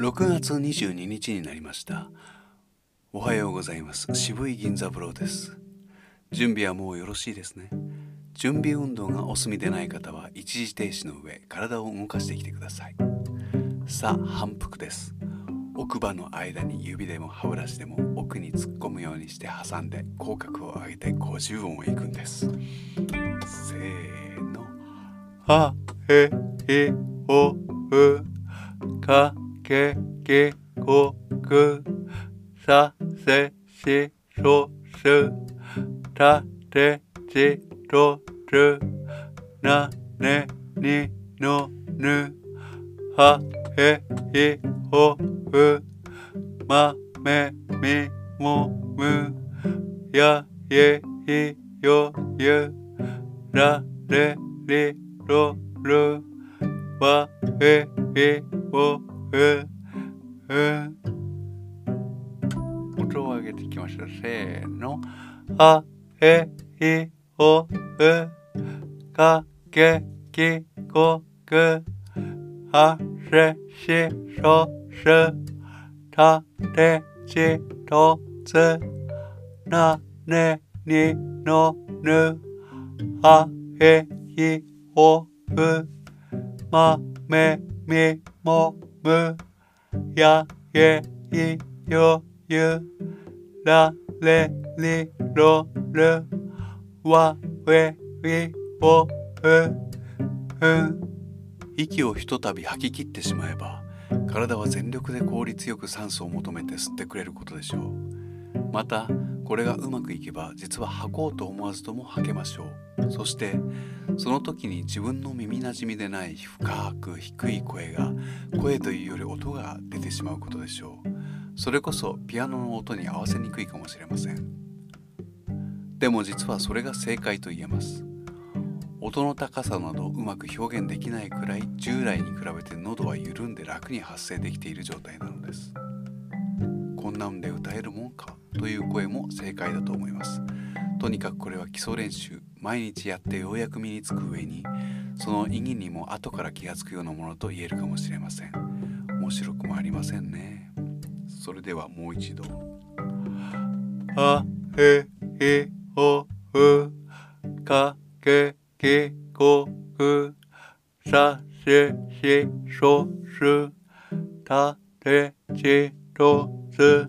6月22日になりました。おはようございます。渋い銀座風呂です。準備はもうよろしいですね。準備運動がお済みでない方は一時停止の上体を動かしてきてください。さあ反復です。奥歯の間に指でも歯ブラシでも奥に突っ込むようにして挟んで口角を上げて50音をいくんです。せーの。はへへおうか。けきこくさせしそすたてちとつなねにのぬはへいほうまめみもむやえいよゆられりろるわえいおうう音を上げていきましょうせーの。はえいおうかけきこく。はせしそす。たてちとつ。なねにのぬ。はへいおう。まめみも。むやえいよゆられりろるわえいおううん。息をひとたび吐き切ってしまえば体は全力で効率よく酸素を求めて吸ってくれることでしょう。またこれがうまくいけば実は吐こうと思わずとも吐けましょう。そしてその時に自分の耳なじみでない深く低い声が声というより音が出てしまうことでしょう。それこそピアノの音に合わせにくいかもしれません。でも実はそれが正解と言えます。音の高さなどうまく表現できないくらい従来に比べて喉は緩んで楽に発声できている状態なのです。なんで歌えるもんかという声も正解だと思います。とにかくこれは基礎練習毎日やってようやく身につく上にその意義にも後から気がつくようなものと言えるかもしれません。面白くもありませんね。それではもう一度。あへへおうかけきこくさせしそす。たてちと。つ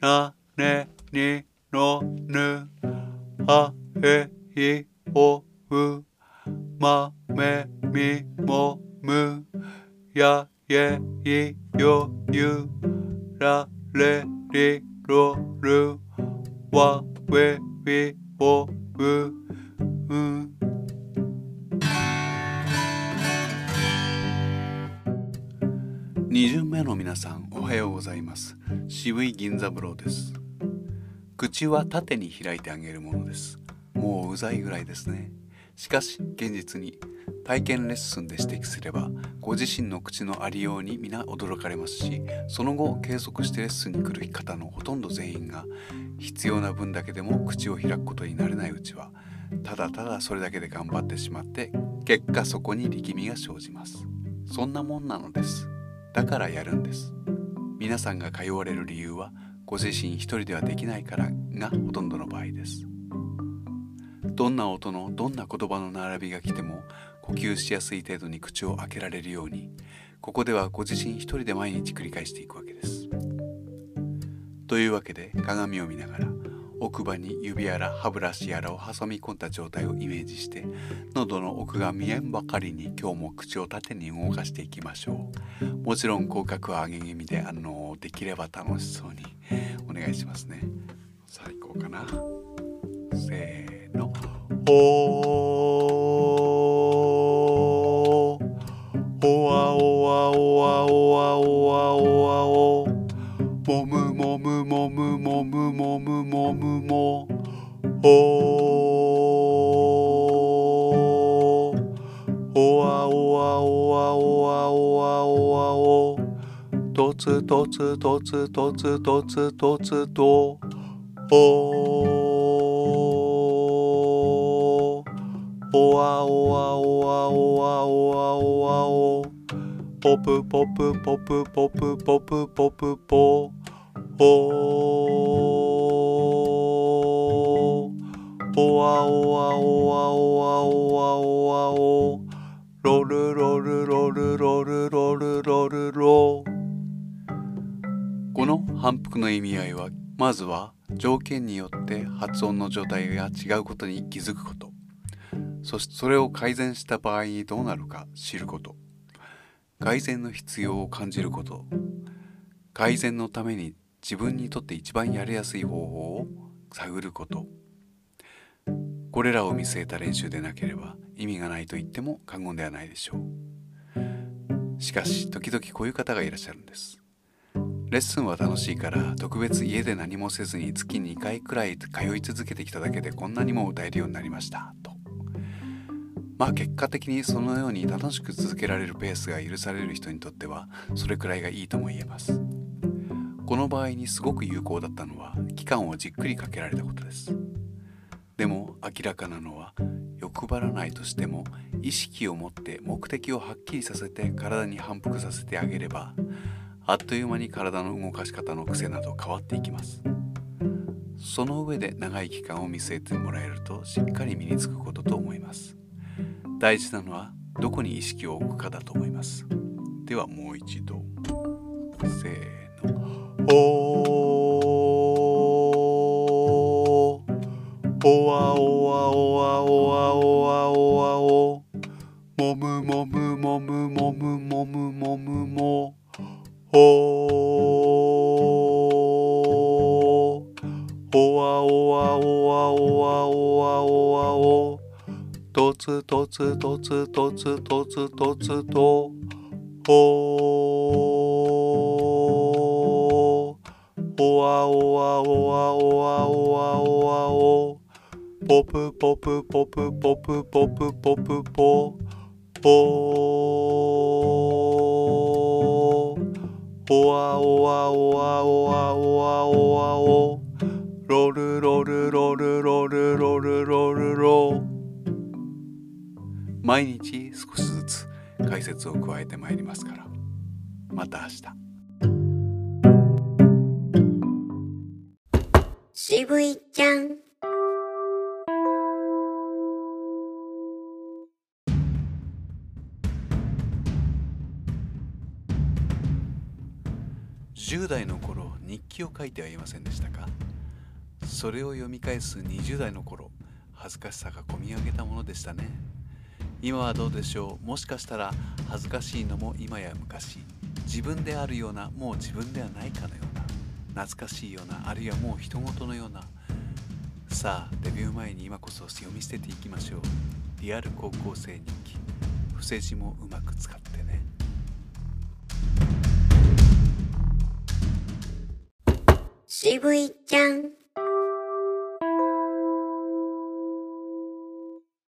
なねにのぬはへいおうまめみもむやえいよゆられりろるわえいおううん2巡目の皆さんおはようございます。渋い銀座風呂です。口は縦に開いてあげるものです。もううざいぐらいですね。しかし現実に体験レッスンで指摘すればご自身の口のありように皆驚かれますしその後継続してレッスンに来る方のほとんど全員が必要な分だけでも口を開くことになれないうちはただただそれだけで頑張ってしまって結果そこに力みが生じます。そんなもんなのです。だからやるんです。皆さんが通われる理由はご自身一人ではできないからがほとんどの場合です。どんな音のどんな言葉の並びが来ても呼吸しやすい程度に口を開けられるようにここではご自身一人で毎日繰り返していくわけです。というわけで鏡を見ながら奥歯に指やら歯ブラシやらを挟み込んだ状態をイメージして喉の奥が見えんばかりに今日も口を縦に動かしていきましょう。もちろん口角は上げ気味であのできれば楽しそうに。お願いしますね。最高かな。せーの。つとつとつとつとつとつとおおわおわおわおわおわおわおポプポプポプポプポプポプポおおわおわおわおわおわおわおロルロルロルロルロルロルロ反復の意味合いはまずは条件によって発音の状態が違うことに気づくこと。そしてそれを改善した場合にどうなるか知ること。改善の必要を感じること。改善のために自分にとって一番やりやすい方法を探ること。これらを見据えた練習でなければ意味がないと言っても過言ではないでしょう。しかし時々こういう方がいらっしゃるんです。レッスンは楽しいから特別家で何もせずに月2回くらい通い続けてきただけでこんなにも歌えるようになりましたと。まあ結果的にそのように楽しく続けられるペースが許される人にとってはそれくらいがいいとも言えます。この場合にすごく有効だったのは期間をじっくりかけられたことです。でも明らかなのは欲張らないとしても意識を持って目的をはっきりさせて体に反復させてあげればあっという間に体の動かし方の癖など変わっていきます。その上で長い期間を見据えてもらえるとしっかり身につくことと思います。大事なのはどこに意識を置くかだと思います。ではもう一度。せーの。おおわおわおわおわおわおわおわおわおとつとつとつとつとつとつとおおわおわおわおわおわおわおポプポプポプポプポプポプポおおわおわおわおわおわおロルロルロルロルロルロルロ毎日少しずつ解説を加えてまいりますから。また明日。渋いちゃん。10代の頃日記を書いてはいませんでしたか？それを読み返す20代の頃恥ずかしさがこみ上げたものでしたね。今はどうでしょう？もしかしたら恥ずかしいのも今や昔。自分であるようなもう自分ではないかのような。懐かしいようなあるいはもう人事のような。さあデビュー前に今こそ読み捨てていきましょう。リアル高校生日記。伏せ字もうまく使ってね。渋いちゃん。